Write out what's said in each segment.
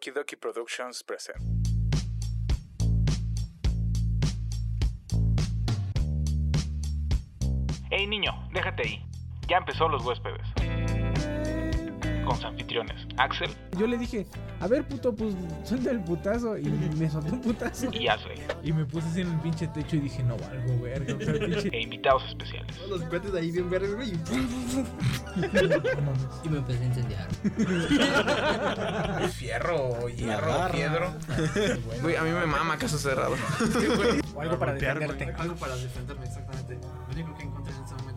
Okie Dokie Productions present. Hey niño, déjate ahí. Ya empezó los huéspedes. Con sus anfitriones, Axel Yo le dije, a ver, puto, pues suelta el putazo. Y me soltó un putazo. y Ashley. Y me puse así en el pinche techo y dije, no valgo, verga. O sea, pinche. E invitados especiales. Los cuates ahí bien verdes, güey. y me empecé a incendiar. Fierro, hierro, piedro. Güey, a mí me mama caso cerrado. O algo para defenderte. Algo para defenderme, exactamente. Lo único que encontré en ese momento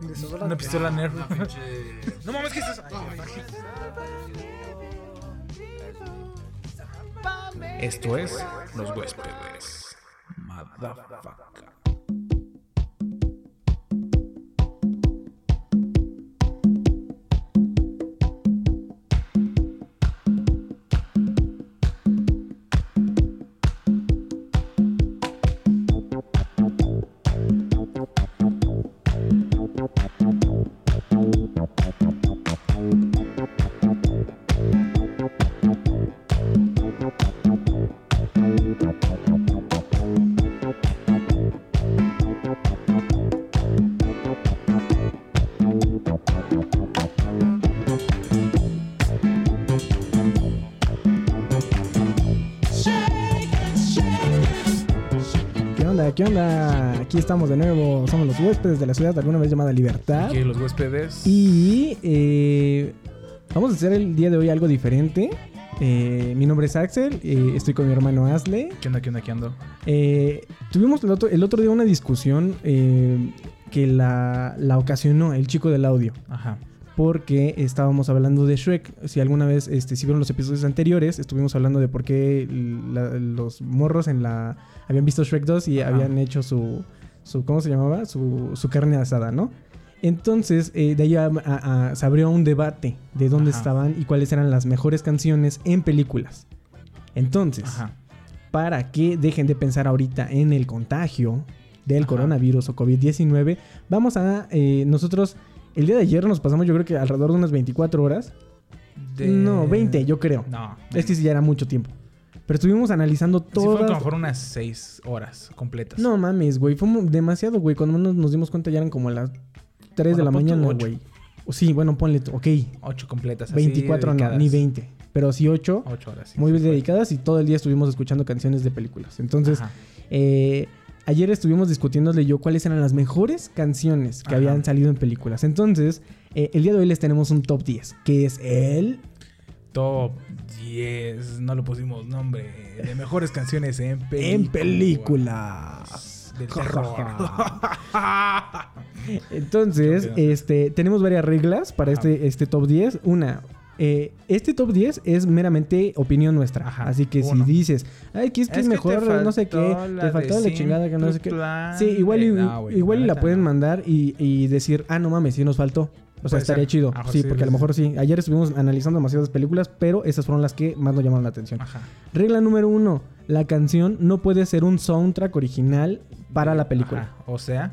una. Una pistola Nerf. Una pinche. No mames, ¿qué es eso? Esto es Los Huéspedes. Motherfucker. ¿Qué onda? Aquí estamos de nuevo. Somos los huéspedes de la ciudad, alguna vez llamada Libertad. Aquí Los Huéspedes. Y eh, vamos a hacer el día de hoy algo diferente. Eh, mi nombre es Axel, eh, estoy con mi hermano Asle. ¿Qué onda, qué onda, qué onda? Eh, tuvimos el otro, el otro día una discusión que la, la ocasionó el chico del audio. Ajá. Porque estábamos hablando de Shrek. Si alguna vez, este, si vieron los episodios anteriores, estuvimos hablando de por qué la- los morros en la habían visto Shrek 2 y Ajá. habían hecho su, su ¿cómo se llamaba? Su, su carne asada, ¿no? Entonces, eh, de ahí a- a- a- se abrió un debate de dónde Ajá. estaban y cuáles eran las mejores canciones en películas. Entonces, Ajá. para que dejen de pensar ahorita en el contagio del coronavirus o COVID-19, vamos a eh, nosotros el día de ayer nos pasamos yo creo que alrededor de unas 24 horas. De- No, 20 yo creo. No. Es que sí ya era mucho tiempo. Pero estuvimos analizando Sí, fueron todas... como por unas seis horas completas. no mames, güey, fue demasiado, güey. Cuando nos, nos dimos cuenta ya eran como las 3 de la mañana, güey. Sí, bueno, ponle, ok. Ocho completas. así 24 no, ni 20. Pero sí 8. Ocho horas. sí, muy sí fue. dedicadas y todo el día estuvimos escuchando canciones de películas. Entonces. Eh, ayer estuvimos discutiéndole yo cuáles eran las mejores canciones que Ajá. habían salido en películas. Entonces, eh, el día de hoy les tenemos un top 10, que es el... Top 10. No le pusimos nombre. De mejores canciones en películas. En películas. Ja, terror. Entonces, este, tenemos varias reglas para este, este top 10. Una, eh, este top 10 es meramente opinión nuestra. Ajá. Así que Uno. si dices, ay, que es que es, que mejor, no sé qué, te faltó la chingada, que no sé qué. Sí, igual, y, no, igual y la pueden mandar y, y decir, ah, no mames, sí nos faltó. O sea, estaría ser. chido. Ajá, sí, sí, porque a lo mejor sí. Ayer estuvimos analizando demasiadas películas, pero esas fueron las que más nos llamaron la atención. Ajá. Regla número uno. La canción no puede ser un soundtrack original para la película. O sea.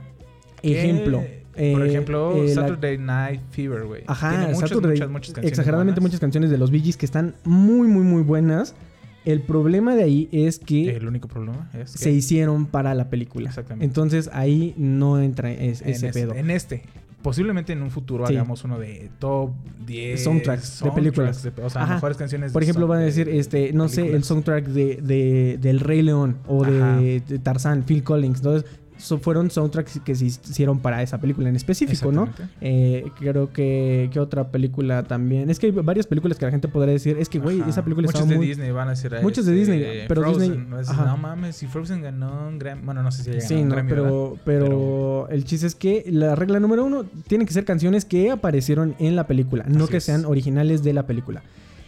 Ejemplo. Por eh, ejemplo, eh, la- Saturday Night Fever, güey. Ajá, Tiene muchas, Saturday- muchas, muchas canciones. Exageradamente buenas. muchas canciones de los Bee Gees que están muy, muy, muy buenas. El problema de ahí es que El único problema es que se hicieron para la película. Exactamente. Entonces ahí no entra es- en ese este, pedo. en este. Posiblemente en un futuro Sí. hagamos uno de top 10 Soundtracks de películas. de- o sea, Ajá. mejores canciones. de Por ejemplo, van a de- decir, de este, no sé, el soundtrack de, de- del Rey León o de, de Tarzán, Phil Collins. Entonces, so- fueron soundtracks que se hicieron para esa película en específico, ¿no? Eh, creo que, ¿qué otra película también? Es que hay varias películas que la gente podría decir, es que, güey, esa película Muchos de muy... Disney van a decir. Muchos de Disney, pero Frozen, Disney- ¿no? Es- ajá. No mames, si Frozen ganó un Grammy. Bueno, no sé si ya ganó Sí, un no, Grammy, pero, pero, el chiste es que la regla número uno tienen que ser canciones que aparecieron en la película, no Así que es. sean originales de la película.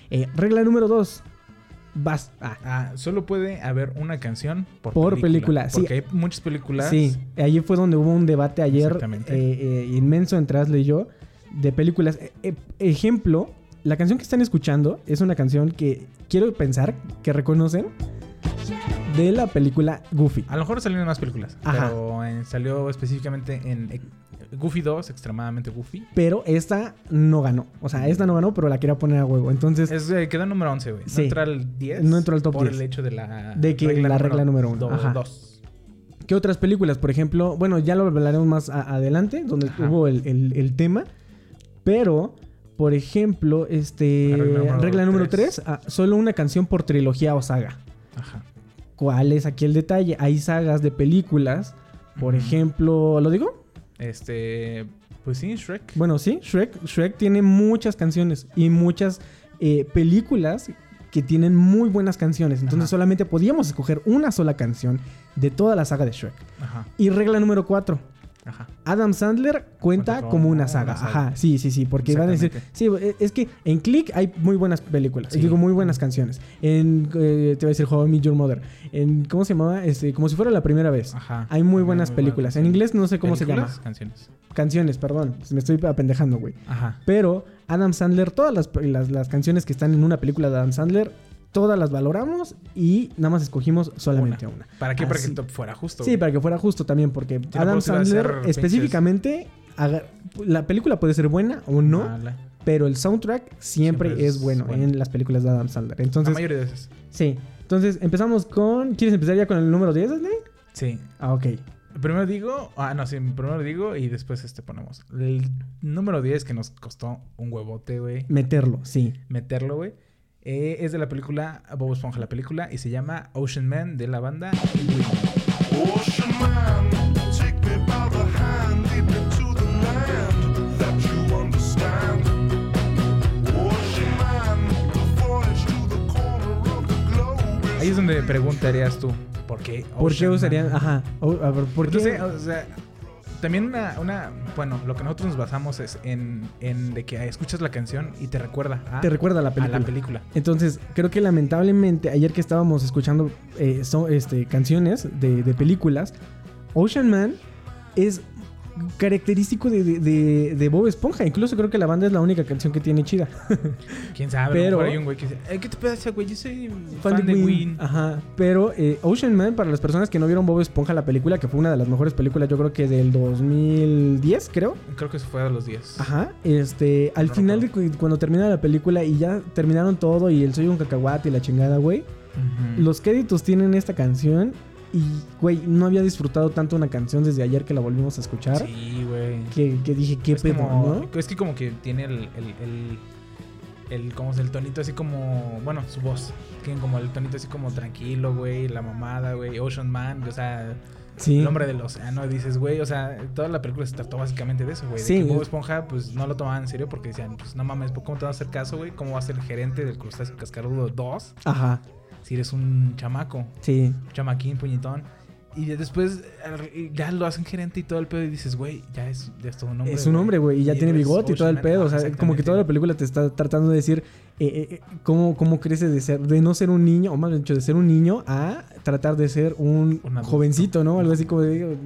Eh, regla número dos, Ah, Ah, solo puede haber una canción por, Por película, sí. Porque hay muchas películas. Sí, allí fue donde hubo un debate ayer eh, eh, inmenso entre Ashley y yo de películas. Eh, eh, ejemplo, la canción que están escuchando es una canción que quiero pensar que reconocen de la película Goofy. A lo mejor salieron más películas. Ajá. Pero en- salió específicamente en. Goofy 2, extremadamente Goofy. Pero esta no ganó. O sea, esta no ganó, pero la quería poner a huevo. Entonces, Es, eh, quedó número 11, güey. No Sí. entra al 10. No entró al top por 10. el hecho de la... De que la regla número uno, do- ajá. dos. ¿qué otras películas? Por ejemplo, bueno, ya lo hablaremos más adelante, donde Ajá. hubo el, el- el tema. Pero, por ejemplo, este. La regla número Regla número tres. 3, solo una canción por trilogía o saga. Ajá. ¿Cuál es aquí el detalle? Hay sagas de películas. Por Ujú. ejemplo, ¿lo digo? Este... Pues sí, Shrek. Bueno, sí, Shrek, Shrek tiene muchas canciones y muchas eh, películas que tienen muy buenas canciones. Entonces Ajá. solamente podíamos escoger una sola canción de toda la saga de Shrek. Ajá. Y regla número 4. Ajá. Adam Sandler cuenta Cuenta como una una saga. Ajá, sí, sí, sí, porque van a decir, sí, eh, es que en Click hay muy buenas películas, Sí. digo, muy buenas canciones. En, eh, te voy a decir, How I Met Your Mother. En, ¿cómo se llamaba? Este, como si fuera la primera vez. Ajá. Hay muy buenas películas. En inglés no sé cómo se llama. Canciones. Canciones, perdón. Me estoy apendejando, güey. Ajá. Pero Adam Sandler, todas las, las, las canciones que están en una película de Adam Sandler, todas las valoramos y nada más escogimos solamente una. ¿Para qué? Para que el top fuera justo. Sí, para que fuera justo también, porque Adam Sandler específicamente, haga- la película puede ser buena o no, Mala. pero el soundtrack siempre, Siempre es, es bueno, bueno. en las películas de Adam Sandler. La Entonces, mayoría de veces. sí. Entonces, empezamos con... ¿Quieres empezar ya con el número 10, Ashley? Sí. Ah, ok. Primero digo, ah, no, sí, primero digo y después este ponemos. El número 10 que nos costó un huevote, güey, Meterlo, sí. meterlo, güey. Eh, es de la película Bob Esponja, la película, y se llama Ocean Man de la banda Wii. Ocean man, take me by the hand, lead me to the land that you understand. Ocean man, the voyage to the corner of the globe Ahí es donde preguntarías tú, ¿por qué? ¿Por qué usarían...? Man? Ajá. O- a ver, ¿por Pues qué? o sea, también una, una, bueno, lo que nosotros nos basamos es en, en de que escuchas la canción y te recuerda a, Te recuerda a la a película. la película. Entonces, creo que lamentablemente, ayer que estábamos escuchando eh, so- este, canciones de, de películas, Ocean Man es característico de, de- de- de Bob Esponja. Incluso creo que la banda es la única canción que tiene chida. ¿Quién sabe? Pero- hay un güey que dice, "Eh, ¿qué te pasa, güey? Yo soy fan, de Win. Ajá. Pero eh, Ocean Man, para las personas que no vieron Bob Esponja, la película, que fue una de las mejores películas, yo creo que del 2010, creo. Creo que se fue a los 10. Ajá, este, al No final de cuando termina la película y ya terminaron todo y el soy un cacahuate y la chingada, güey. Los créditos tienen esta canción y, güey, no había disfrutado tanto una canción desde ayer que la volvimos a escuchar. Sí, güey. Que, que dije, qué Es pedo, como- ¿no? Es que como que tiene el, el, el, el, ¿cómo es? El tonito así como, bueno, su voz. Tienen como el tonito así como tranquilo, güey, la mamada, güey, Ocean Man, o sea, Sí. el hombre del océano, dices, güey, o sea, toda la película se trató básicamente de eso, güey. Sí. De que Bob Esponja, pues, no lo tomaban en serio porque decían, pues, no mames, ¿cómo te vas a hacer caso, güey? ¿Cómo vas a ser el gerente del crustáceo cascarudo 2 Ajá, si eres un chamaco? sí. Un chamaquín, puñetón. Y de- después ya lo hacen gerente y todo el pedo y dices, güey, ya es, ya es todo un hombre. es un hombre, güey, y ya tiene bigote y todo el pedo. O sea, como que toda la película te está tratando de decir eh, eh, eh, cómo, cómo crece de ser, de no ser un niño, o más bien dicho, de ser un niño a tratar de ser un, jovencito, ¿no? Algo así como de.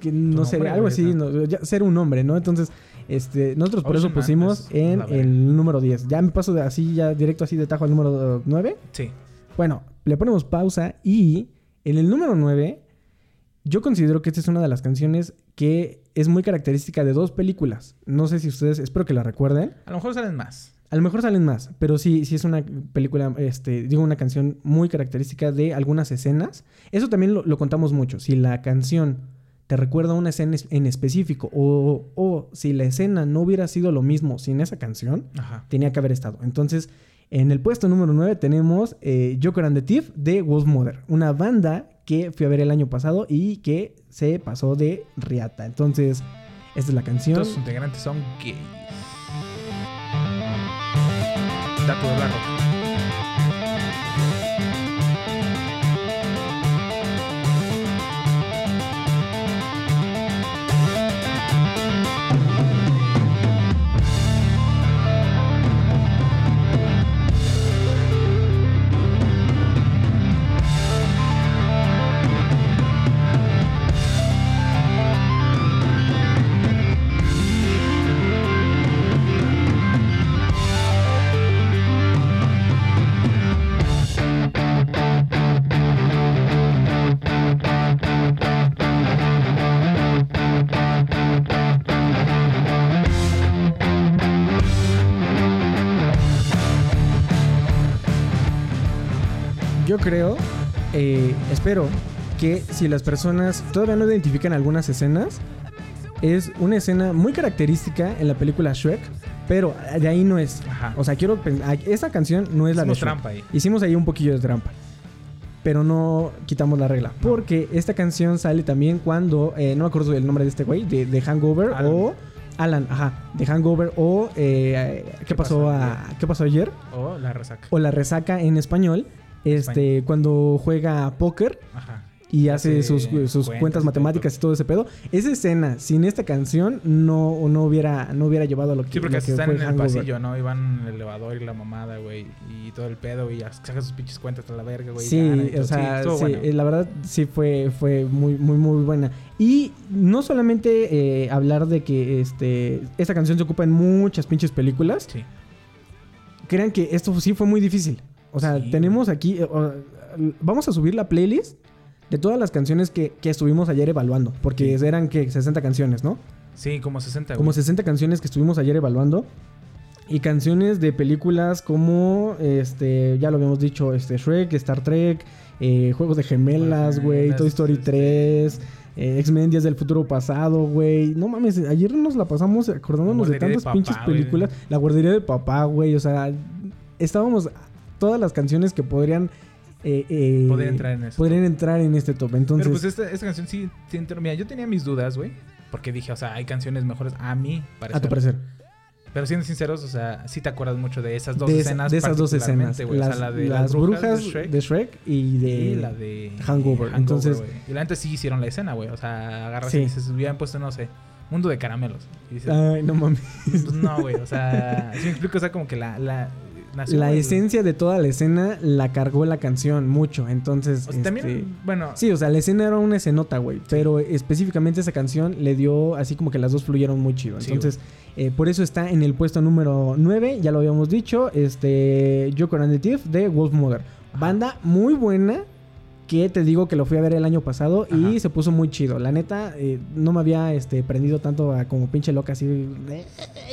Que no sé, algo así, ajá. no, ya, ser un hombre, ¿no? Entonces, este, nosotros por eso Ocean pusimos es en el número 10. Ya me paso de así, ya directo así de tajo al número 9. Sí. Bueno, le ponemos pausa y en el número 9, yo considero que esta es una de las canciones que es muy característica de dos películas. No sé si ustedes, espero que la recuerden. A lo mejor salen más. A lo mejor salen más, pero sí, sí es una película, este, digo, una canción muy característica de algunas escenas. Eso también lo, lo contamos mucho. Si la canción te recuerda una escena es- en específico o, o si la escena no hubiera sido lo mismo sin esa canción, Ajá. tenía que haber estado. Entonces, en el puesto número 9 tenemos eh, Joker and the Thief de Wolf Mother, una banda que fui a ver el año pasado y que se pasó de riata. Entonces, esta es la canción. Todos integrantes son gays. Dato de la creo, eh, espero que si las personas todavía no identifican algunas escenas, es una escena muy característica en la película Shrek, pero de ahí no es. Ajá. O sea, quiero pen- a- esta canción no es la de Shrek. trampa ahí. Hicimos ahí un poquillo de trampa. Pero no quitamos la regla. Porque esta canción sale también cuando. eh, no me acuerdo el nombre de este güey. De, de Hangover Alan. o. Alan, ajá. De Hangover o. eh, ¿qué, ¿Qué pasó pasó a- ayer? ¿Qué pasó ayer? O la resaca. O la resaca en español. Este, cuando juega póker Ajá. y hace sus, sus cuentas matemáticas y todo ese pedo. Esa escena, sin esta canción, no, no hubiera, no hubiera llevado a lo que, Sí, porque lo hasta que están fue en el Hangover. pasillo, ¿no? Y van en el elevador y la mamada, güey. Y todo el pedo, y saca sus pinches cuentas a la verga, güey. Sí, y o sea, sí, bueno. la verdad sí fue, fue muy, muy, muy buena. Y no solamente eh, hablar de que este, esta canción se ocupa en muchas pinches películas. Sí. Crean que esto sí fue muy difícil. O sea, Sí, tenemos aquí... eh, vamos a subir la playlist de todas las canciones que, que estuvimos ayer evaluando. Porque Sí. eran que 60 canciones, ¿no? Sí, como 60, Como güey. 60 canciones que estuvimos ayer evaluando. Y canciones de películas como, este, ya lo habíamos dicho, este, Shrek, Star Trek, eh, Juegos de Gemelas, güey, Toy Story este- 3, eh, X-Men Días del Futuro Pasado, güey. No mames, ayer nos la pasamos acordándonos La de tantas pinches películas. La guardería de papá, güey, o sea, estábamos todas las canciones que podrían... eh, eh, Podría entrar en eso. podrían entrar en este top. Entonces, Pero pues esta, esta canción sí, sí entró- Mira, yo tenía mis dudas, güey. Porque dije, o sea, hay canciones mejores a mí, parecer. a tu parecer. Pero siendo sinceros, o sea, sí te acuerdas mucho de esas dos de, esa- escenas. de esas dos escenas. Las, o sea, la de las brujas, de Shrek de Shrek y de, y la de Hangover. Entonces- güey. y la neta sí hicieron la escena, güey. O sea, agarras Sí. y dices, hubieran puesto, no sé, mundo de caramelos. Y dices, Ay, no mames. pues no, güey. O sea, si me explico, o sea, como que la. la nació, La esencia de toda la escena la cargó la canción mucho. Entonces, O sea, también, este, bueno. Sí, o sea, la escena era una escenota, güey. Pero específicamente esa canción le dio así como que las dos fluyeron muy chido. Sí, Entonces, eh, por eso está en el puesto número 9, ya lo habíamos dicho. Este, Joker and the Thief de Wolf Mother. Banda muy buena. Que te digo que lo fui a ver el año pasado y se puso muy chido. La neta, eh, no me había este, prendido tanto a como pinche loca así.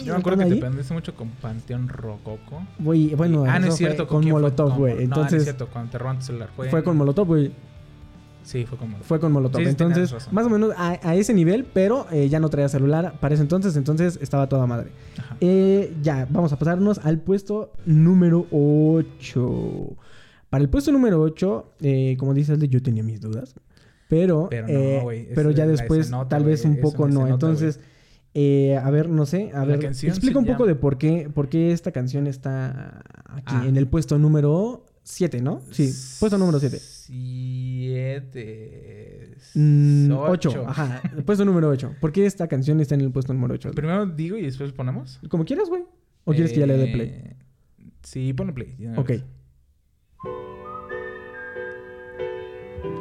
Yo me acuerdo que ahí. te prendiste mucho con Panteón Rococo. Bueno, ah, no es cierto. con fue? Molotov, Con- güey. No, no es Entonces, cierto, cuando te roban tu celular. Fue, fue con Molotov, güey. Sí, fue con Molotov. Fue con Molotov. Sí, entonces, razón. más o menos a, a ese nivel, pero eh, ya no traía celular para ese entonces, entonces estaba toda madre. Ajá. Eh, ya, vamos a pasarnos al puesto número 8. Para el puesto número 8, eh, como dice Alde, yo tenía mis dudas. Pero, Pero no, eh, pero ya después, escenota, tal vez un poco no. Entonces, eh, a ver, no sé, a ver, explica un poco llama- de por qué, por qué esta canción está aquí, Ah. en el puesto número 7, ¿no? Sí, puesto número 7. Siete. Mm, ocho. 8, ajá. El puesto número 8. ¿Por qué esta canción está en el puesto número 8? Primero digo y después ponemos. Como quieras, güey. ¿O quieres que ya le dé play? Eh, Sí, ponle play. Ok. vez.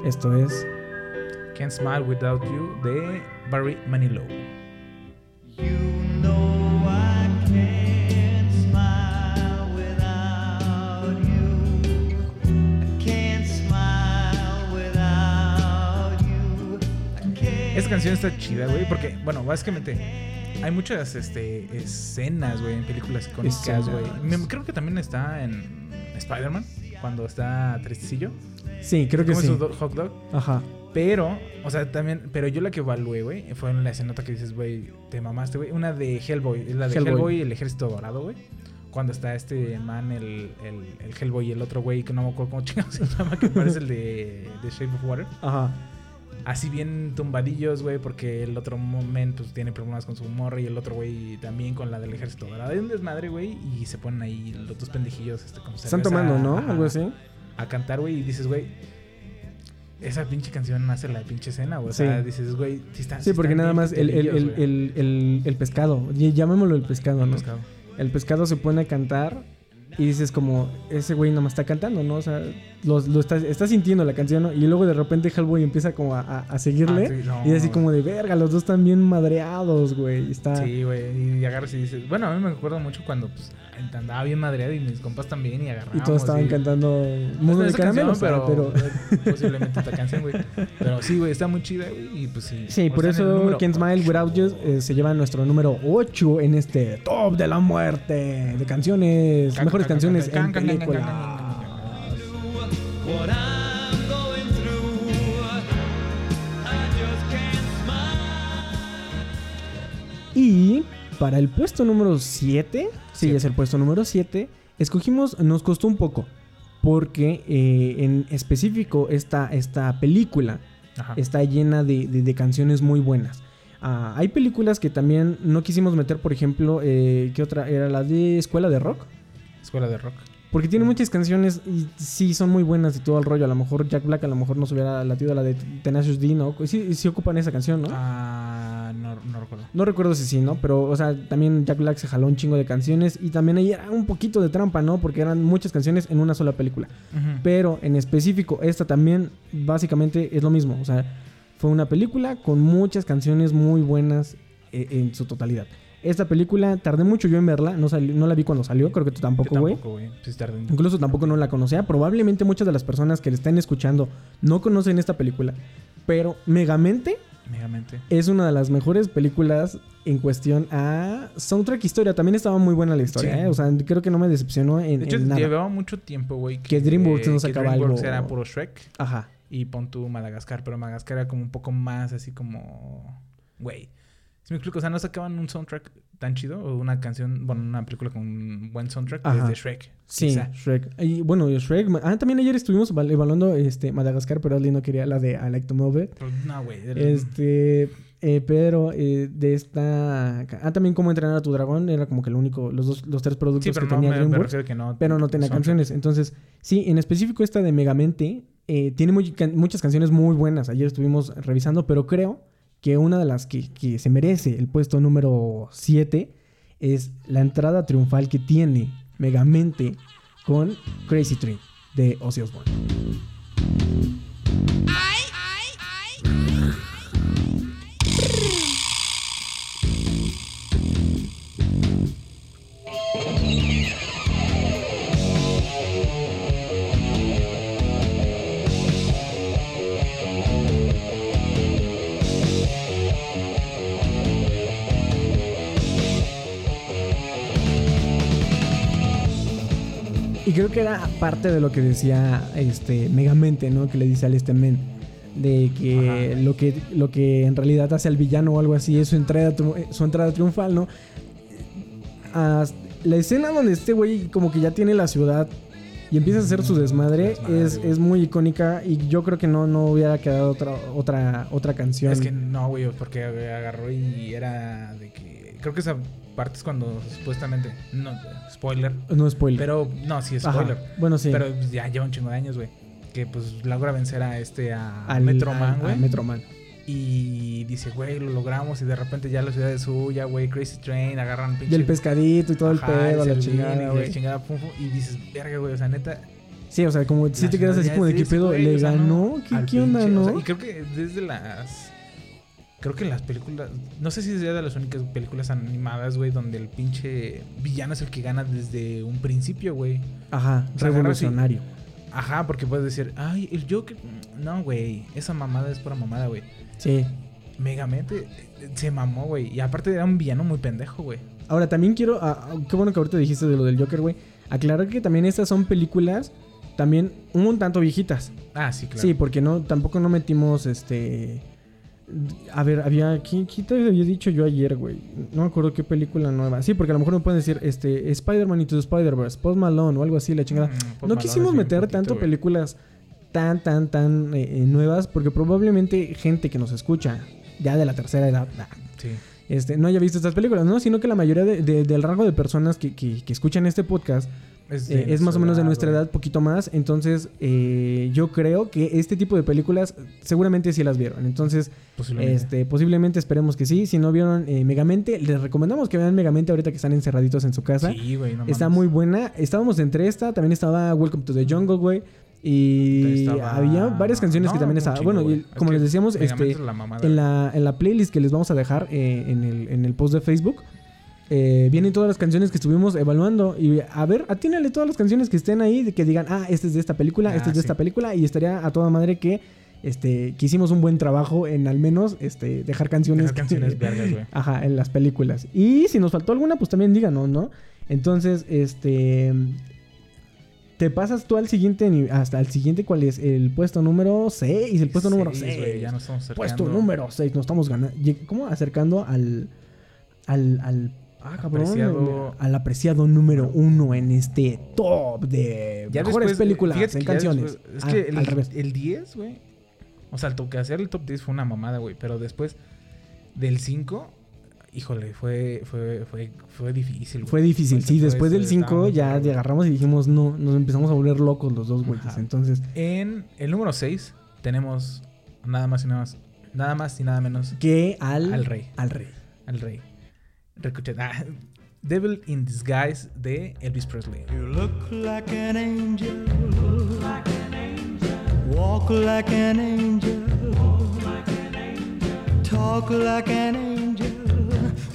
Esto es. Can't Smile Without You de Barry Manilow. You know I can't smile without you. I can't smile without you. I can't Esta canción está chida, güey, porque, bueno, básicamente hay muchas este, escenas, güey, en películas icónicas, güey. Me- Creo que también está en Spider-Man, cuando está tristecillo. Sí, creo que sí. su hot dog. Ajá. Pero, o sea, también, pero yo la que evalué, güey, fue en la escenota que dices, güey, te mamaste, güey. Una de Hellboy, es la de Hellboy. Hellboy, y el ejército dorado, güey. Cuando está este man, el, el, el Hellboy y el otro güey, que no me acuerdo cómo chingados se llama, que parece el de, de Shape of Water. Ajá. Así bien tumbadillos, güey, porque el otro momento pues, tiene problemas con su morra y el otro güey también con la del ejército dorado. Hay un desmadre, güey, y se ponen ahí los dos pendejillos, este, como Están tomando, ¿no? Algo así. A cantar, güey, y dices, güey, esa pinche canción hace la pinche escena, güey. O sea, Sí. dices, güey, sí está. Sí, porque nada más el, el, el, el, pescado. Llamémoslo el pescado, ¿no? El pescado se pone a cantar y dices como, ese güey nada más está cantando, ¿no? O sea, lo, lo está, está sintiendo la canción, ¿no? Y luego de repente Hellboy empieza como a, a- a seguirle. Ah, sí, no, y es así como de, verga, los dos están bien madreados, güey. Está... Sí, güey, y agarras y dices, bueno, a mí me acuerdo mucho cuando pues, andaba bien madreado y mis compas también y agarramos. Y todos estaban y- cantando Mundo de Caramelos, pero, posiblemente esta canción, güey. Pero sí, güey, está muy chida, güey, y pues sí. Sí, por eso Can't Smile. Without You eh, se lleva nuestro número 8 en este top de la muerte de canciones, Can, mejores can, canciones can, en can, para el puesto número 7, sí, es el puesto número 7, escogimos, nos costó un poco, porque eh, en específico esta, esta película Ajá. está llena de, de- de canciones muy buenas. Ah, hay películas que también no quisimos meter, por ejemplo, eh, ¿qué otra? Era la de Escuela de Rock. Escuela de rock. Porque tiene muchas canciones y sí son muy buenas y todo el rollo. A lo mejor Jack Black a lo mejor nos hubiera latido la de Tenacious D, ¿no? Sí, sí ocupan esa canción, ¿no? Ah, no, no recuerdo. No recuerdo si sí, ¿no? Pero, o sea, también Jack Black se jaló un chingo de canciones y también ahí era un poquito de trampa, ¿no? Porque eran muchas canciones en una sola película. Pero en específico, esta también básicamente es lo mismo. O sea, fue una película con muchas canciones muy buenas eh, en su totalidad. Esta película tardé mucho yo en verla, no, no la vi cuando salió, creo que tú tampoco, güey. un- Incluso tampoco no la conocía. Probablemente muchas de las personas que le estén escuchando no conocen esta película. Pero Megamente Megamente. es una de las mejores películas en cuestión a soundtrack historia. También estaba muy buena la historia, Sí. ¿eh? O sea, creo que no me decepcionó en, De hecho, en nada. llevaba mucho tiempo, güey. Que DreamWorks no que sacaba DreamWorks algo- era puro Shrek. Ajá. Y pon tu Madagascar. Pero Madagascar era como un poco más así como... Güey. Si me explico, o sea, no sacaban un soundtrack tan chido o una canción, bueno, una película con un buen soundtrack Ajá. desde Shrek. Sí, quizá. Shrek. Y bueno, Shrek. Ah, también ayer estuvimos val- evaluando este, Madagascar, pero Ashley no quería la de I Like to Move It. Pero no, güey. Este. eh, pero eh, de esta. Ah, también como entrenar a tu dragón. Era como que lo único. Los dos, los tres productos Sí, pero que no tenía me, DreamWorks. refiero que no. pero no tenía soundtrack. canciones. Entonces, sí, en específico esta de Megamente eh, tiene muy can- muchas canciones muy buenas. Ayer estuvimos revisando, pero creo que una de las que, que se merece el puesto número 7 es la entrada triunfal que tiene Megamente con Crazy Train de Ozzy Osbourne. Creo que era parte de lo que decía este Megamente, ¿no? Que le dice al este men. De que Ajá. lo que lo que en realidad hace al villano o algo así es su entrada, eh, su entrada triunfal, ¿no? Ah, la escena donde este güey como que ya tiene la ciudad y empieza a hacer su desmadre, Desmadre, es, es muy icónica y yo creo que no, no hubiera quedado otra, otra, otra canción. Es que no, güey, porque agarró y era de que. Creo que esa parte es cuando supuestamente. No, spoiler. No spoiler. Pero no, sí es Ajá. spoiler. Bueno, sí. Pero ya lleva un chingo de años, güey. Que pues logra vencer a este, a Al- Metroman, güey. Metroman. Y dice, güey, lo logramos. Y de repente ya la ciudad es suya, güey. Crazy Train, agarran pinche. Y el pescadito y todo el Ajá, pedo, la chingada, y la chingada, pum, pum, y dices, verga, güey, o sea, neta. Sí, o sea, como si te quedas así como de qué pedo, le ganó, ¿qué, onda, no? y creo que desde las. Creo que las películas. No sé si sea de las únicas películas animadas, güey, donde el pinche villano es el que gana desde un principio, güey. Ajá, O sea, y- revolucionario. Ajá, porque puedes decir, ay, el Joker. No, güey, esa mamada es pura mamada, güey. Sí. Megamente se mamó, güey. Y aparte era un villano muy pendejo, güey. Ahora, también quiero. ah, ah, qué bueno que ahorita dijiste de lo del Joker, güey. Aclarar que también estas son películas también un tanto viejitas. Ah, sí, claro. Sí, porque no, tampoco no metimos este. A ver, había. ¿Quién, te había dicho yo ayer, güey? No me acuerdo qué película nueva. Sí, porque a lo mejor me pueden decir este, Spider-Man Into Spider-Verse, Post Malone o algo así, la chingada. Mm, Post no quisimos meter poquito, tanto películas tan, tan, tan eh, eh, nuevas porque probablemente gente que nos escucha ya de la tercera edad nah, Sí. este, no haya visto estas películas, ¿no? Sino que la mayoría de- de- del rango de personas que, que- que escuchan este podcast Es, eh, es más o menos de nuestra edad, poquito más. Entonces, eh, yo creo que este tipo de películas seguramente sí las vieron. Entonces, Posiblemente. este, posiblemente esperemos que sí. Si no vieron eh, Megamente, les recomendamos que vean Megamente ahorita que están encerraditos en su casa. Sí, güey, no Está mames. muy buena. Estábamos entre esta, también estaba Welcome to the Jungle, güey. Y Estaba- había varias canciones que también estaban. Bueno, y como les decíamos, este, la en, la, en la playlist que les vamos a dejar eh, en, el, en el post de Facebook, eh, vienen todas las canciones que estuvimos evaluando. Y a ver, atínale todas las canciones que estén ahí, de que digan, ah, este es de esta película, Ah, este es de sí. esta película. Y estaría a toda madre que, este, que hicimos un buen trabajo en al menos este, dejar canciones. Dejar canciones vergas, güey. Ajá, en las películas. Y si nos faltó alguna, pues también díganos, ¿no? Entonces, este. Te pasas tú al siguiente, hasta el siguiente, ¿cuál es? El puesto número 6. El puesto número Seis, 6. güey, ya nos estamos acercando. Puesto número 6. Nos estamos ganando. ¿Cómo? Acercando al. Al. al ah, cabrón. Apreciado- Al apreciado número uno en este top de Ya mejores después, películas fíjate en canciones. después- es Ah, que el, al revés. el 10, güey. O sea, el que hacer el top 10 fue una mamada, güey. Pero después del 5, híjole, fue, fue, fue, fue difícil, güey. Fue difícil. Fue- Sí, después del 5 estábamos ya güey. agarramos y dijimos no. Nos empezamos a volver locos los dos güeyes. Entonces, En el número 6 tenemos nada más y nada más, nada más y nada menos que al. al rey. Al rey. Al rey. Ah, Devil in Disguise de Elvis Presley. You look like an angel. Walk like an angel. Talk like an angel.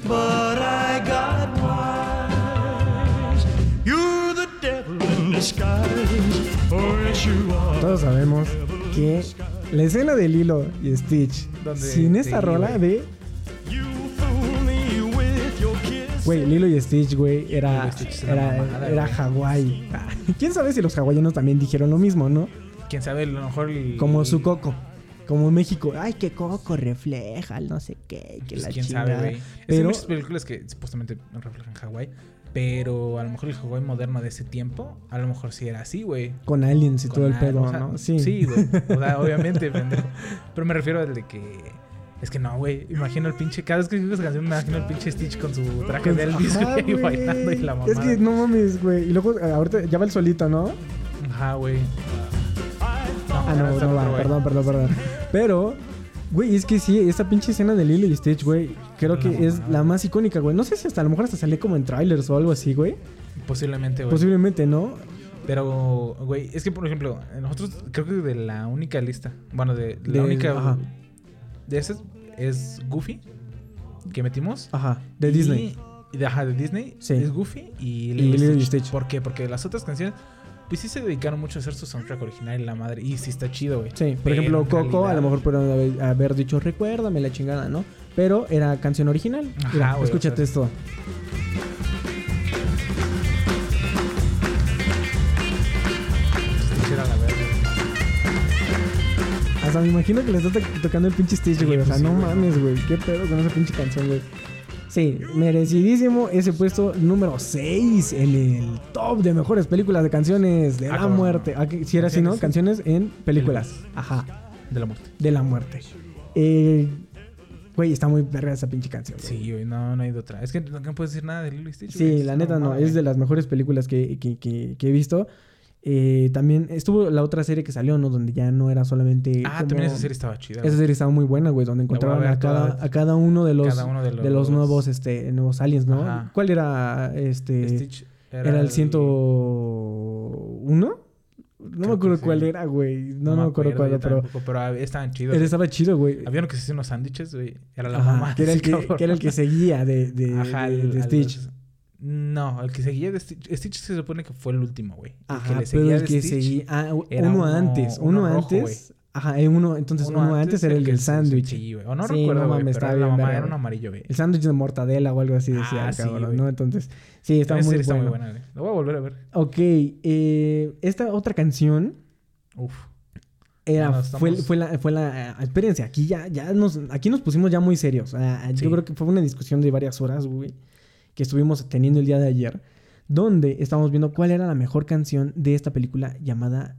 But I got wise. You're the devil in disguise. Oh, yes, you are. Todos sabemos que la escena de Lilo y Stitch sin esta rola de. Güey, Lilo y Stitch, güey, era, Stitch era, mamada, era güey. Hawái. ¿Quién sabe si los hawaianos también dijeron lo mismo, no? Quién sabe, a lo mejor. el- Como su coco. Como México. Ay, que coco refleja, no sé qué, que Pues, la quién chingada. sabe, güey. Hay muchas películas que supuestamente reflejan Hawái. Pero a lo mejor el Hawái moderno de ese tiempo, a lo mejor sí era así, güey. con aliens y Con todo el pedo, o sea, ¿no? Sí. Sí, güey. O sea, obviamente, pendejo. Pero me refiero al de que. Es que no, güey. Imagino el pinche. Cada vez que escucho esa canción, me imagino el pinche Stitch con su traje de Elvis, güey, bailando y la mamá. Es que no mames, güey. Y luego, ahorita ya va el solito, ¿no? Ajá, güey. Ah, no, no va. Perdón, perdón, perdón. Pero, güey, es que sí, esa pinche escena de Lilo y Stitch, güey, creo que es la más icónica, güey. No sé si hasta a lo mejor hasta sale como en trailers o algo así, güey. Posiblemente, güey. Posiblemente, ¿no? Pero, güey, es que, por ejemplo, nosotros creo que de la única lista, bueno, de, De- la única ajá. De esas es Goofy que metimos. Ajá, de Y- Disney. y de, ajá, de Disney. Sí. Es Goofy y Lilo Lilo y y Stitch. ¿Por qué? Porque las otras canciones, pues sí se dedicaron mucho a hacer su soundtrack original y la madre. Y sí está chido, güey. Sí, por ejemplo, Coco, a lo mejor pudieron haber, haber dicho, recuérdame la chingada, ¿no? Pero era canción original. Ajá, Mira, o escúchate sea, esto. Hasta me imagino que le está to- tocando el pinche Stitch, güey. o sea, pues no mames, güey. Qué pedo con esa pinche canción, güey. Sí, merecidísimo ese puesto número 6 en el top de mejores películas de canciones de Ah, la cabrón. muerte. Ah, si era así, ¿no? Canciones. Canciones en películas. Ajá, De la muerte. de la muerte. Eh, güey, está muy verga esa pinche canción. güey. Sí, güey, no, no hay de otra. Es que no, no puedes decir nada de Lilo y Stitch. Sí, la neta no. Es de las mejores películas que, que- que- que he visto. Eh, también estuvo la otra serie que salió, ¿no? Donde ya no era solamente. Ah, como- también esa serie estaba chida. Esa serie estaba muy buena, güey, donde a encontraban a cada, a cada uno de los, uno de de los nuevos, este, nuevos aliens, ¿no? Ajá. ¿Cuál era este? Stitch era, el 101? No me acuerdo cuál era, güey. No, me acuerdo cuál era, pero tampoco, pero estaban chidos. él estaba chido, güey. Había uno que se hacía unos sándwiches, güey. Era la Ajá, mamá. que, era el que, cabrón. que era el que seguía de, de, Ajá, de- el- de al- Stitch. No, el que seguía de Stitch. Stitch se supone que fue el último, güey. El Ajá, que pero el que seguía. Ah, uno, uno- antes. uno Uno, rojo, antes. Ajá, uno, entonces uno, antes era el del sándwich. Sí, güey. O no Sí, recuerdo, no mames, estaba era la bien mamá era un amarillo, güey. El sándwich de mortadela o algo así decía Ah, el sí, cabrón, güey. ¿no? Entonces, sí, estaba Esa muy está bueno. muy buena, güey. Lo voy a volver a ver. Ok, eh, esta otra canción Uf. era, fue, estamos- fue la, fue la, ah, espérense, aquí ya, ya nos, aquí nos pusimos ya muy serios. Ah, Sí. Yo creo que fue una discusión de varias horas, güey, que estuvimos teniendo el día de ayer, donde estábamos viendo cuál era la mejor canción de esta película llamada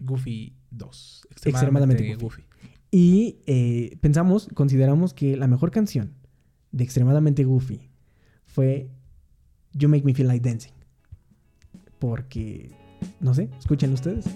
Goofy 2. Extremadamente Goofy. Y eh, pensamos, consideramos que la mejor canción de Extremadamente Goofy fue You Make Me Feel Like Dancing. Porque, no sé, escuchen ustedes.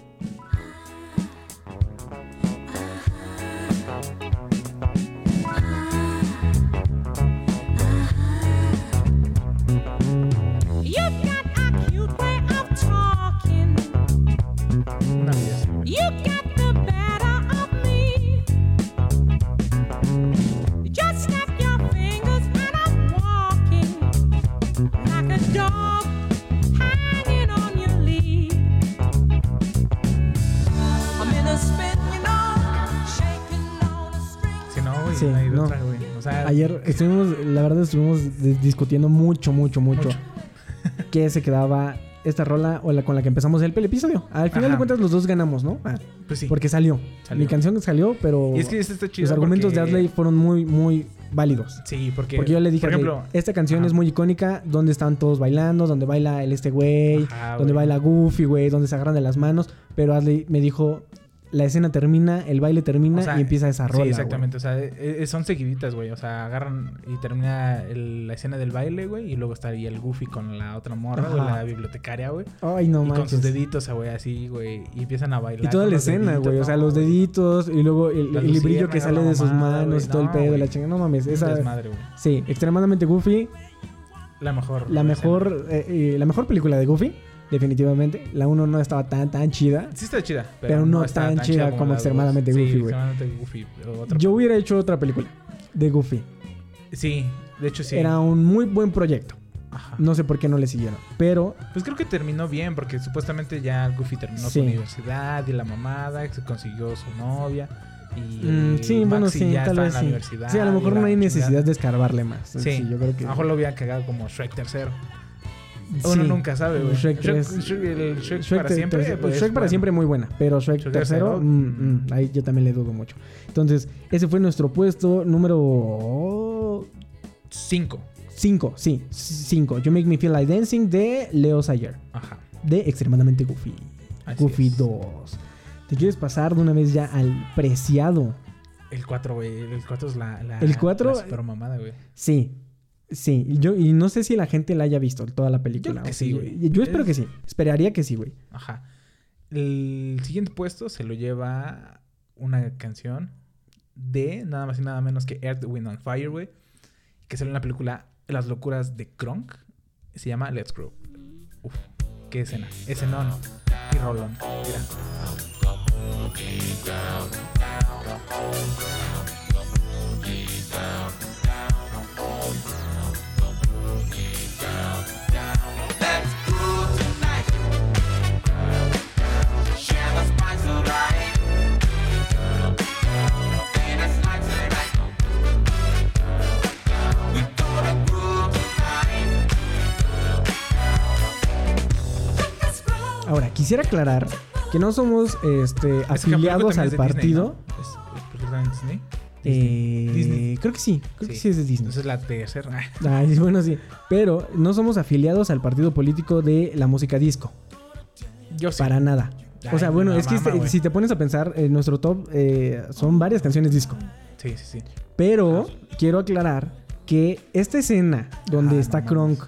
Ayer estuvimos, la verdad, estuvimos discutiendo mucho, mucho, mucho. Mucho. ¿Qué se quedaba esta rola o la con la que empezamos el episodio. Al final Ajá. de cuentas los dos ganamos, ¿no? Ah, Pues sí. Porque salió. Salió. Mi canción salió, pero Y es que este está chido. los argumentos de Adley fueron muy, muy válidos. Sí, porque. Porque yo le dije, por ejemplo, esta canción ajá. es muy icónica, donde están todos bailando, donde baila el este güey, Ajá, donde güey. baila Goofy, güey, donde se agarran de las manos, pero Adley me dijo, la escena termina, el baile termina O sea, y empieza esa rola. Sí, güey. exactamente. O sea, e- e- son seguiditas, güey. O sea, agarran y termina el- la escena del baile, güey. Y luego está ahí el Goofy con la otra morra, güey, la bibliotecaria, güey. Ay, no y con manches. sus deditos, güey, así, güey. Y empiezan a bailar. Y toda con la escena, güey. O sea, los deditos y luego el, el librillo que sale de sus manos güey. y todo el pedo, güey. la chingada. No mames, esa. desmadre, güey. Sí, extremadamente Goofy. La mejor. La mejor, eh, eh, la mejor película de Goofy, definitivamente. La 1 no estaba tan, tan chida. Sí está chida. Pero no está tan chida como dos. Extremadamente Sí, Goofy, Yo hubiera hecho otra película de Goofy. Sí, de hecho sí. Era un muy buen proyecto. Ajá. No sé por qué no le siguieron. Pero Pues creo que terminó bien, porque supuestamente ya Goofy terminó Sí. su universidad y la mamada, se consiguió su novia. Y mm, sí, bueno, sí, ya tal vez en la sí. universidad. Sí, a lo mejor no hay necesidad de escarbarle más. Sí, yo creo que. A lo mejor lo habían cagado como Shrek tercero. Sí. Uno nunca sabe, güey. Shrek Shrek, 3. Shrek- el Shrek, Shrek para te- siempre. te- pues, Shrek para bueno. siempre muy buena, pero Shrek, Shrek tercero, mm, mm. mm, ahí yo también le dudo mucho. Entonces, ese fue nuestro puesto número Cinco. 5, sí, 5. You Make Me Feel Like Dancing de Leo Sayer, Ajá. de Extremadamente Goofy. Así Goofy es. 2. ¿Te quieres pasar de una vez ya al preciado? El 4, güey. El 4 es la, la, El cuatro- la super mamada, güey. Sí. Sí, yo, y no sé si la gente la haya visto toda la película. Yo creo que sí, güey. Yo espero Es- que sí. Esperaría que sí, güey. Ajá. El siguiente puesto se lo lleva una canción de nada más y nada menos que Earth, Wind and Fire, güey. Que salió en la película Las locuras de Kronk. Se llama Let's Grow. Uf, qué escena. Escenón y rolón. Mira. Quisiera aclarar que no somos este, afiliados al partido. ¿no? ¿Es, es perfectamente Disney? Eh, Disney. Creo que sí, creo que sí es de Disney. Entonces la tercera. Ay, bueno, sí. Pero no somos afiliados al partido político de la música disco. Yo sí. Para nada. O sea, bueno, no, es que este- si te pones a pensar, en nuestro top eh, son varias canciones disco. Sí, sí, sí. Pero quiero aclarar que esta escena donde Ah, está no Kronk.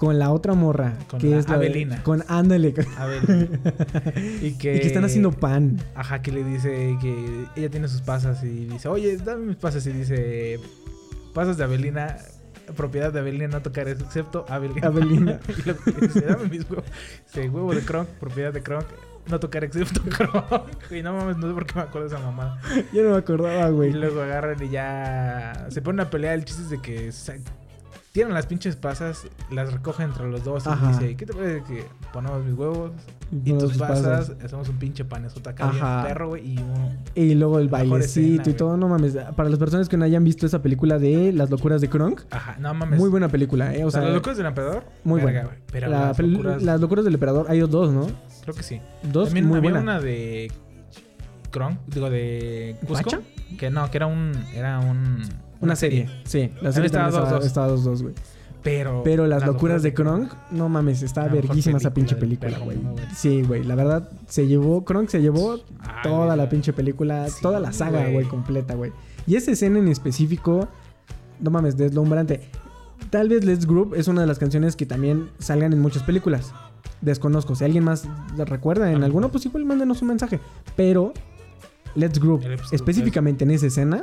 Con la otra morra, Con que la es la Avelina. con ándale, y que. y que están haciendo pan. Ajá, que le dice que ella tiene sus pasas y dice, oye, dame mis pasas. Y dice, pasas de Avelina, propiedad de Avelina, no tocar excepto Avelina. Avelina. y luego dice, dame mis huevos. Dice, huevo de Kronk, propiedad de Kronk, no tocar excepto Kronk. Y no mames, no sé por qué me acuerdo de esa mamada. Yo no me acordaba, Y güey. luego agarran y ya se ponen a pelear. El chiste es de que tiran las pinches pasas, las recogen entre los dos Ajá. y dice, ¿qué te parece que ponemos mis huevos y tus pasas? pasas. Hacemos un pinche panesota acá Ajá. perro, güey, y un... Y luego el bailecito escena, y todo, no mames. Para las personas que no hayan visto esa película de Las locuras de Kronk, Ajá, no mames. muy buena película, ¿eh? O sea, los locos del emperador, muy verga, buena. Pero la las locuras, las locuras del emperador, hay dos, ¿no? creo que sí. Dos También muy había buenas. una de Kronk, digo, de Cusco. Que no, que era un... Era un... Una serie, sí. La serie estaba también dos, estaba, dos. estaba dos, dos, güey. Pero... Pero las locuras de Kronk, no mames, está verguísima esa pinche película güey. Sí, güey, la verdad, se llevó, Kronk se llevó Ay, toda la pinche película, Sí, toda la saga, güey. completa, güey. Y esa escena en específico, no mames, deslumbrante. Tal vez Let's Group es una de las canciones que también salgan en muchas películas. Desconozco. Si alguien más la recuerda en A alguno, pues igual mándenos un mensaje. Pero Let's Group, específicamente en esa escena,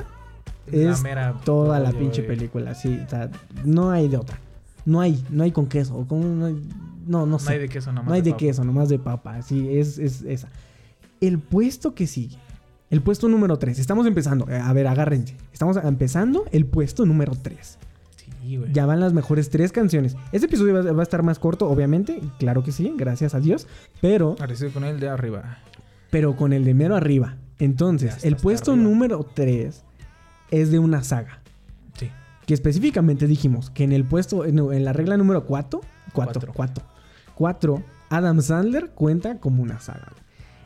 es mera toda la pinche película. Sí, o sea, no hay de otra. No hay, no hay con queso. o Con, no, hay- no, no sé. No hay de queso, nomás No hay de papa. queso, nomás de papa. Sí, es, es esa. El puesto que sigue. El puesto número 3. Estamos empezando. Eh, A ver, agárrense. Estamos empezando el puesto número 3. Sí, güey. Ya van las mejores tres canciones. Este episodio va, va a estar más corto, obviamente. Claro que sí, gracias a Dios. Pero, Parecido con el de arriba. pero con el de mero arriba. Entonces, el puesto arriba. número 3 es de una saga. Sí. Que específicamente dijimos que en el puesto, en, en la regla número 4, 4, Cuatro. 4, 4, Adam Sandler cuenta como una saga.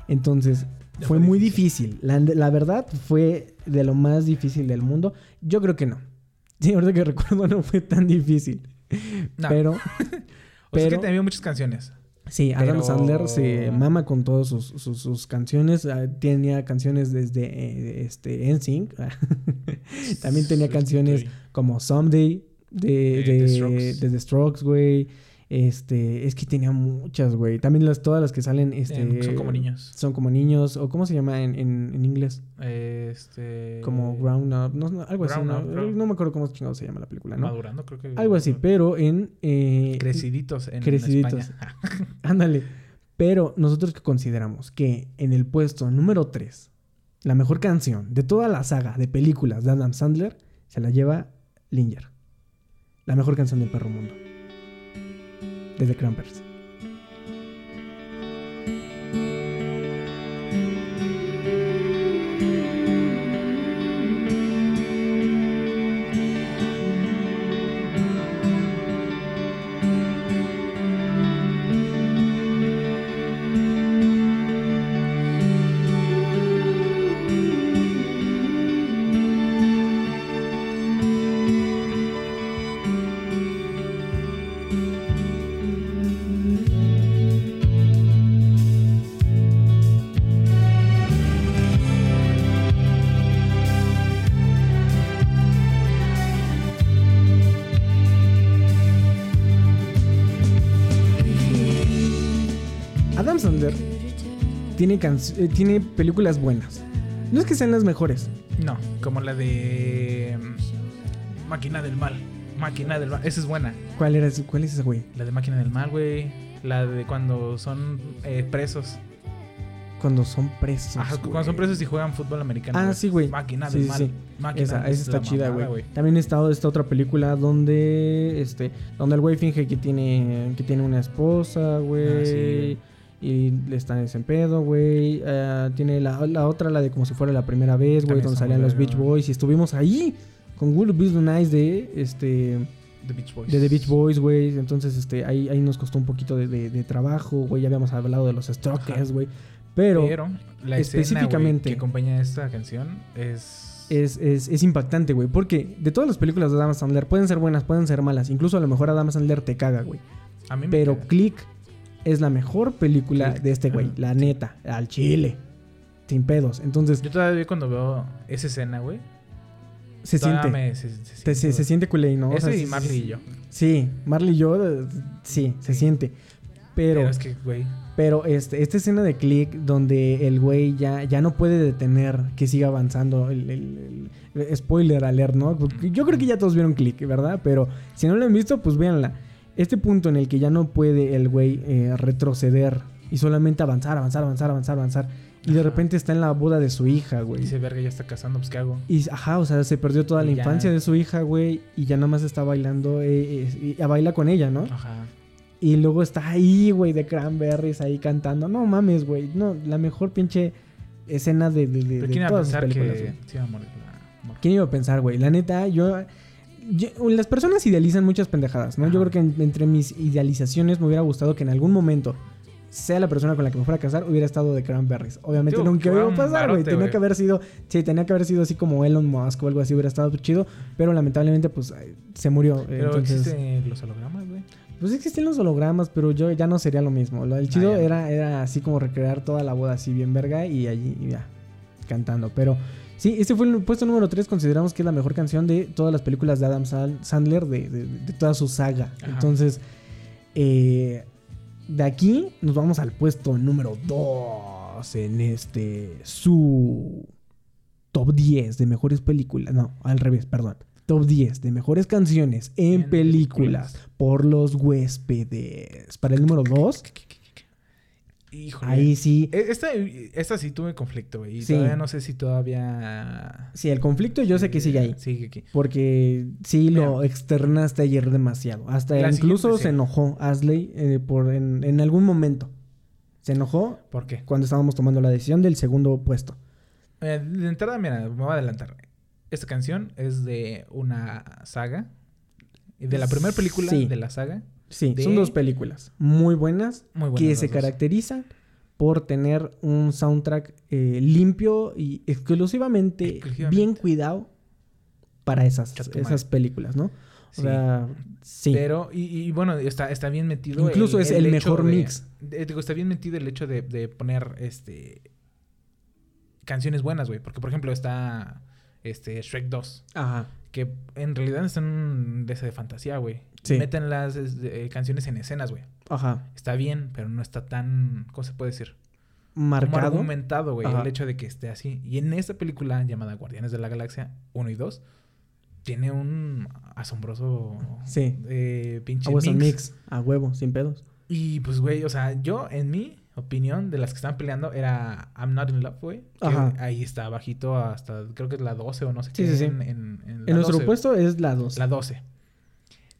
Entonces, fue fue muy difícil. La, la verdad, fue de lo más difícil del mundo. Yo creo que no. Sí, ahorita que recuerdo, no fue tan difícil. No. Pero, O sea, es que tenía muchas canciones. Sí, Adam Pero- Sandler se mama con todas sus, sus- sus canciones. Ah, Tenía canciones desde eh, este, NSYNC. También tenía canciones como Someday de, De de, The Strokes. de The Strokes, güey. Este, es que tenía muchas, güey. También las, todas las que salen, este... En Son como niños. Son como niños. ¿O cómo se llama en, en, en inglés? Este. Como Ground Up. No, no, algo así, Ground ¿no? Up. No me acuerdo cómo chingado se llama la película, ¿no? Madurando, creo que. Algo así, pero en... eh, Creciditos en Creciditos. España. Ándale. Pero nosotros que consideramos que en el puesto número 3, la mejor canción de toda la saga de películas de Adam Sandler se la lleva Linger. La mejor canción del perro mundo. Desde Crampers. Tiene, eh, tiene películas buenas. No es que sean las mejores. No, como la de. mm, Máquina del Mal. Máquina del Mal. Esa es buena. ¿Cuál, era, cuál es ese güey? La de Máquina del Mal, güey. La de cuando son eh, presos. Cuando son presos. Ajá, güey. cuando son presos y juegan fútbol americano. Ah, sí, güey. Máquina del sí, Mal. sí. Máquina Esa, es esa está chida, mamada, güey. También está esta otra película donde este donde el güey finge que tiene que tiene una esposa, güey. Ah, sí. Y le están en ese pedo, güey. Ah, tiene la, la otra, la de como si fuera la primera vez, güey, donde salían los Beach. Boys. Y estuvimos ahí con Will Be the Nice de este The Beach Boys. de The Beach Boys, güey. Entonces, este, ahí, ahí nos costó un poquito de, de- de trabajo, güey. Ya habíamos hablado de los Strokes, güey. Pero, Pero, la específicamente- que acompaña esta canción es. es, es, es impactante, güey. Porque de todas las películas de Adam Sandler pueden ser buenas, pueden ser malas. Incluso a lo mejor Adam Sandler te caga, güey. a mí me Pero. Click es la mejor película de este güey. La neta, al chile. Sin pedos. Entonces, Yo todavía cuando veo esa escena, güey. se siente. me- se, se te- se, siente- se siente culé, ¿no? O Ese sea, y Marley y yo. Sí, Marley y yo, eh, sí, se Sí. siente. Pero, Pero es que, güey. pero este, esta escena de Click donde el güey ya, ya no puede detener que siga avanzando. El, el- el- spoiler alert, ¿no? Yo creo que ya todos vieron Click, ¿verdad? Pero si no lo han visto, pues véanla. Este punto en el que ya no puede el güey eh, retroceder y solamente avanzar, avanzar, avanzar, avanzar, avanzar. Y de repente está en la boda de su hija, güey. Dice, verga, ya está casando, pues ¿qué hago? Y, ajá, o sea, se perdió toda la Y ya- infancia de su hija, güey. Y ya nada más está bailando, eh, eh, y baila con ella, ¿no? Ajá. Y luego está ahí, güey, de Cranberries ahí cantando. No mames, güey. No, la mejor pinche escena de, de, de- Pero de ¿quién iba a todas pensar películas, que güey. se iba a morir la morra? ¿Quién iba a pensar, güey? La neta, yo, yo- Las personas idealizan muchas pendejadas, ¿no? Yo creo que en- entre mis idealizaciones me hubiera gustado que en algún momento, sea la persona con la que me fuera a casar, hubiera estado de Cranberries. Obviamente nunca iba a pasar, güey. Tenía que haber sido... Sí, tenía que haber sido así como Elon Musk o algo así. Hubiera estado chido. Pero lamentablemente, pues, se murió. Pero Entonces... existen los hologramas, güey. Pues existen los hologramas, pero yo ya no sería lo mismo. El chido Ah, era, era así como recrear toda la boda así bien verga y allí ya cantando. Pero sí, este fue el puesto número 3. Consideramos que es la mejor canción de todas las películas de Adam Sandler, de, de- de toda su saga. Ajá. Entonces, eh, de aquí nos vamos al puesto número 2 en este su top 10 de mejores películas. No, al revés, perdón. Top 10 de mejores canciones en En películas películas. por los huéspedes. Para el número 2, Híjole. ahí sí. E- Esta, esta sí tuve conflicto, güey. Y Sí. todavía no sé si todavía... Sí, el conflicto yo sé que sigue ahí. Sigue aquí. Porque sí lo externaste ayer demasiado. Hasta La incluso se enojó Asley eh, por en, en algún momento. Se enojó ¿Por qué? cuando estábamos tomando la decisión del segundo puesto. Eh, de entrada, mira, me voy a adelantar. Esta canción es de una saga. De la primera película Sí. de la saga. Sí, de- son dos películas muy buenas, Muy buenas que se dos. caracterizan por tener un soundtrack eh, limpio y exclusivamente, Exclusivamente. bien cuidado para esas, esas películas, ¿no? O Sí. sea, sí. Pero, y, y bueno, está, está bien metido. Incluso es el mejor de- mix. de- digo, está bien metido el hecho de, de poner este canciones buenas, güey. Porque, por ejemplo, está este Shrek 2. Ajá. Que en realidad están de de fantasía, güey. Sí. Meten las este, canciones en escenas, güey. Ajá. Está bien, pero no está tan. ¿Cómo se puede decir? Como Marcado. argumentado, güey, el hecho de que esté así. Y en esta película llamada Guardianes de la Galaxia 1 y 2, tiene un asombroso Sí. eh, pinche mix. mix. A huevo, sin pedos. Y pues, güey, o sea, yo, en mi opinión, de las que estaban peleando, era I'm Not in Love, güey. Ahí está bajito hasta, creo que es la 12 o no sé Sí, qué. sí, sí. En, en- en la En nuestro 12, puesto es la 2. La 12.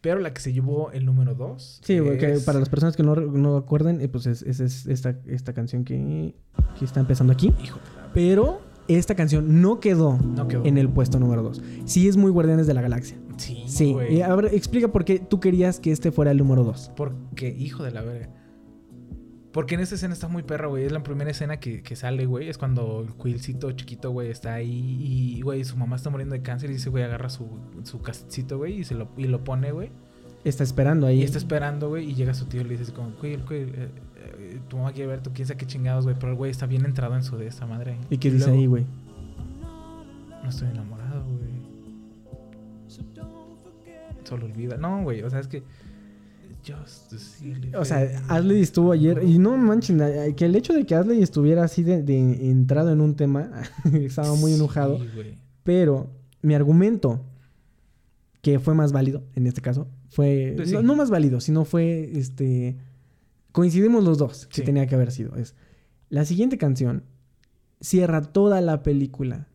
Pero la que se llevó el número 2. Sí, güey, que para las personas que no, no acuerden, eh, pues es, es- es esta, esta canción que, que está empezando aquí. Hijo Pero esta canción no quedó, No quedó. en el puesto número 2. Sí es muy Guardianes de la Galaxia. Sí, Sí. güey. Y a ver, explica por qué tú querías que este fuera el número 2. Porque, hijo de la verga. Porque en esta escena está muy perra, güey. Es la primera escena que, que sale, güey. Es cuando el quillcito chiquito, güey, está ahí y, güey, su mamá está muriendo de cáncer y dice, güey, agarra su, su casetcito, güey, y se lo, y lo pone, güey. Está esperando ahí. Y está esperando, güey, y llega su tío y le dice como, Quill, Quill, eh, eh, tu mamá quiere ver, tú quién sabe qué chingados, güey. Pero el güey está bien entrado en su de esta madre. ¿Y qué dice luego, ahí, güey? No estoy enamorado, güey. Solo olvida. No, güey, o sea, es que... O sea. Ashley estuvo ayer y no manchen, que el hecho de que Ashley estuviera así de, de entrado en un tema, estaba muy enojado. Sí. Pero mi argumento, que fue más válido en este caso, fue. Pues no, sí. no más válido, sino fue este. Coincidimos los dos que tenía que haber sido. Es. La siguiente canción cierra toda la película.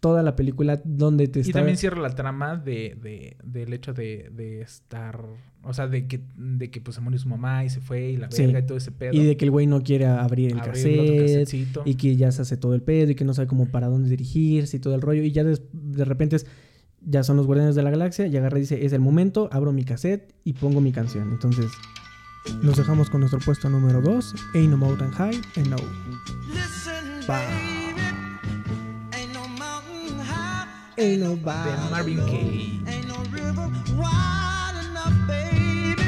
Toda la película donde te Y está. también cierra la trama de, de, del hecho de, de estar... O sea, de que, de que pues se murió su mamá y se fue y la Sí. verga y todo ese pedo. y de que el güey no quiere abrir el cassette. Y que ya se hace todo el pedo y que no sabe cómo para dónde dirigirse y todo el rollo. Y ya des- de repente es, ya son los guardianes de la galaxia y agarra y dice, es el momento, abro mi cassette y pongo mi canción. Entonces, nos dejamos con nuestro puesto número 2, Ain't No Mountain High, and No. Listen, Ain't De nobody. Marvin Gaye. ain't no river wide enough, baby.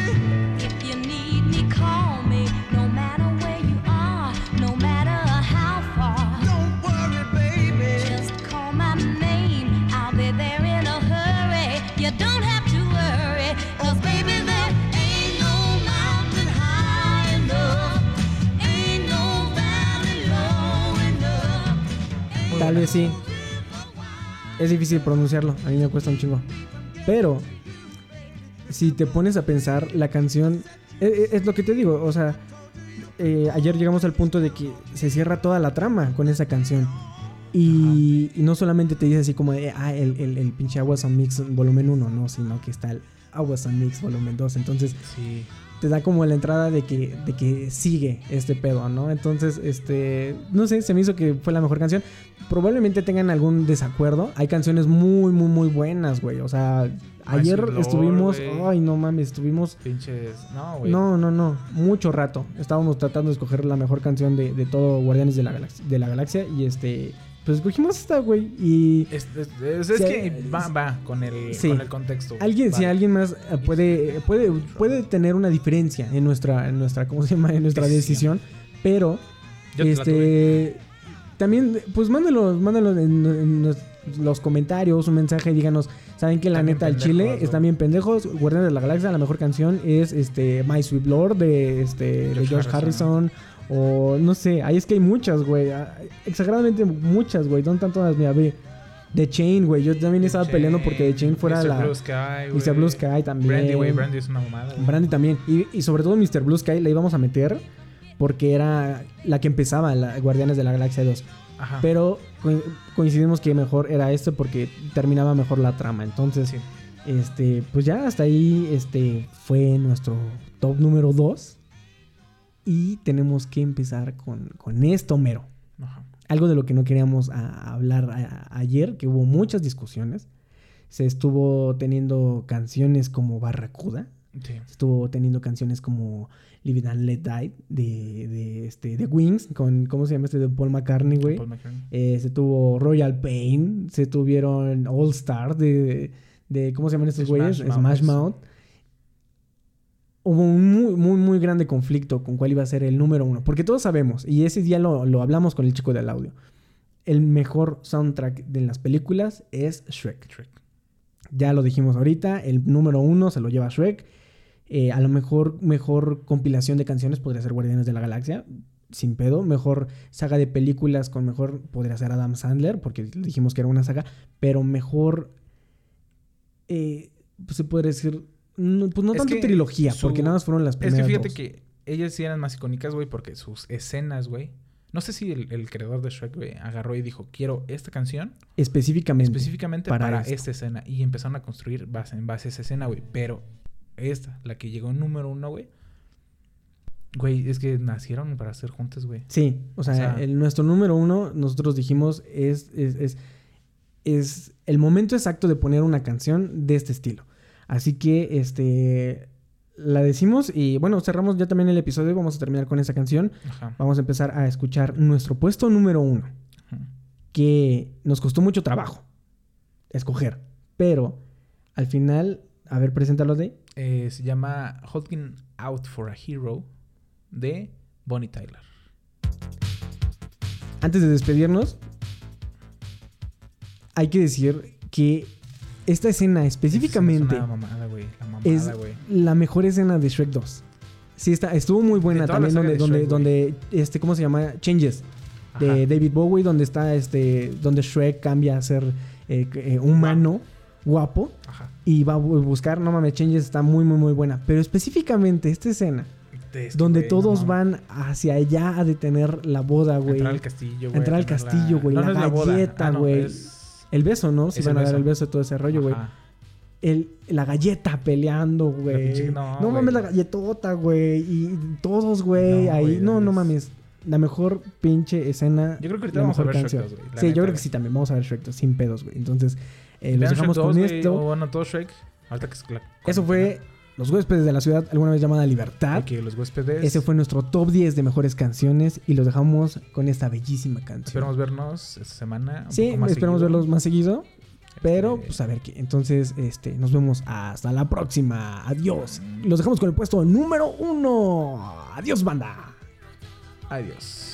If you need me, call me. No matter where you are, no matter how far. Don't worry, baby. Just call my name. I'll be there in a hurry. You don't have to worry. Cause baby, there ain't no mountain high enough. Ain't no valley low enough. Tal vez sí. Es difícil pronunciarlo, a mí me cuesta un chingo. Pero, si te pones a pensar, la canción... e- e- Es, lo que te digo, o sea, eh, ayer llegamos al punto de que se cierra toda la trama con esa canción. Y, y no solamente te dice así como de, ah, el, el, el pinche Aguas on Mix volumen 1, no, sino que está el Aguas on Mix volumen 2. Entonces, Sí. Te da como la entrada de que, de que sigue este pedo, ¿no? Entonces, este, no sé, se me hizo que fue la mejor canción. Probablemente tengan algún desacuerdo. Hay canciones muy, muy, muy buenas, güey. O sea, ayer Lord, estuvimos, ay, no mames, estuvimos, Pinches... No, güey. no, no, no, mucho rato. Estábamos tratando de escoger la mejor canción de, de todo Guardianes de la, Galaxia, de la Galaxia y este, pues escogimos esta, güey. Y Es, es- es- es Sí, que va, va con el, sí. con el contexto. Alguien, si alguien más eh, puede, puede, puede tener una diferencia en nuestra, en nuestra, ¿cómo se llama? En nuestra decisión. Pero, Yo este, también, pues mándalo, mándalo en, en los- comentarios, un mensaje, díganos, ¿saben que la neta el Chile güey. están bien pendejos? Guardianes de la Galaxia, la mejor canción es este My Sweet Lord de este de George George Harrison. O no sé, ahí es que hay muchas, güey. ah, Exageradamente muchas, güey. ¿Dónde están todas? Mira, ve. The Chain, güey. Yo también estaba peleando porque The Chain fuera Mr. la. Blue Sky, Mr. Blue Sky también. Brandy, güey. Brandy es una mamada. Brandy también. Y, y sobre todo Mr. Blue Sky la íbamos a meter porque era la que empezaba, la Guardianes de la Galaxia 2. Ajá. Pero co- coincidimos que mejor era este porque terminaba mejor la trama. Entonces, Sí. este, pues ya hasta ahí este, fue nuestro top número 2. Y tenemos que empezar con, con esto, mero. Ajá. Algo de lo que no queríamos a- hablar a- ayer, que hubo muchas discusiones. Se estuvo teniendo canciones como Barracuda. Sí. Estuvo teniendo canciones como Live It and Let Die de, de, este, de Wings, con, ¿cómo se llama este? De Paul McCartney, güey. Paul McCartney. Eh, se tuvo Royal Pain, se tuvieron All Star de, de ¿cómo se llaman estos Smash güeyes? Mouth. Smash Mouth. Hubo un muy, muy, muy grande conflicto con cuál iba a ser el número uno. Porque todos sabemos, y ese día lo, lo hablamos con el chico del audio, el mejor soundtrack de las películas es Shrek. Shrek. Ya lo dijimos ahorita, el número uno se lo lleva Shrek. Eh, a lo mejor, mejor compilación de canciones podría ser Guardianes de la Galaxia, sin pedo. Mejor saga de películas con mejor podría ser Adam Sandler, porque dijimos que era una saga, pero mejor, eh, pues se podría decir, no, pues no Es tanto trilogía, su- porque nada más fueron las Es primeras que fíjate dos. que ellas sí eran más icónicas, güey, porque sus escenas, güey. No sé si el, el creador de Shrek, güey, agarró y dijo, quiero esta canción Específicamente. específicamente para esta escena. Y empezaron a construir base, en base a esa escena, güey. Pero esta, la que llegó número uno, güey. Güey, es que nacieron para ser juntas, güey. Sí, o sea, O sea- el- nuestro número uno, nosotros dijimos, es, es, es, es el momento exacto de poner una canción de este estilo. Así que, este, la decimos y bueno, cerramos ya también el episodio, vamos a terminar con esa canción. Ajá. Vamos a empezar a escuchar nuestro puesto número uno, Ujú. que nos costó mucho trabajo escoger, pero al final, a ver, preséntalo de... Eh, se llama Holding Out for a Hero de Bonnie Tyler. Antes de despedirnos, hay que decir que esta escena específicamente... Es una mamada, güey. La es mamada, güey. la mejor escena de Shrek 2. Sí, está, estuvo muy buena también la donde, de donde, este, ¿cómo se llama? Changes de Ajá. David Bowie, donde está este, donde Shrek cambia a ser eh, eh, humano, guapo, Ajá. y va a bu- buscar, no mames, Changes está muy, muy, muy buena. Pero específicamente esta escena, donde todos no van hacia allá a detener la boda, güey. Entrar al castillo, güey. Entrar al la- castillo, güey, No, la no boda. galleta, Ah, güey. Es- El beso, ¿no? Si Es van a dar el beso. todo ese rollo, güey. El, la galleta peleando, güey. No, no, mames, la galletota, güey. Y todos, güey, No, ahí. no, no es- mames. La mejor pinche escena. Yo creo que ahorita la vamos a mejor ver canción. Shrek 2, güey, la Sí, yo creo que sí también. Vamos a ver Shrek 2, sin pedos, güey. Entonces, eh, los dejamos Shrek con 2, güey, esto. O bueno, todo Shrek. Ahorita que la- Eso fue Los huéspedes de la ciudad, alguna vez llamada Libertad. Que los huéspedes. Ese fue nuestro top 10 de mejores canciones y los dejamos con esta bellísima canción. Esperamos vernos esta semana. un Sí, poco más esperamos seguido. verlos más seguido. Pero, Este, pues a ver qué. Entonces, este, nos vemos hasta la próxima. Adiós. Los dejamos con el puesto número uno. Adiós, banda. Adiós.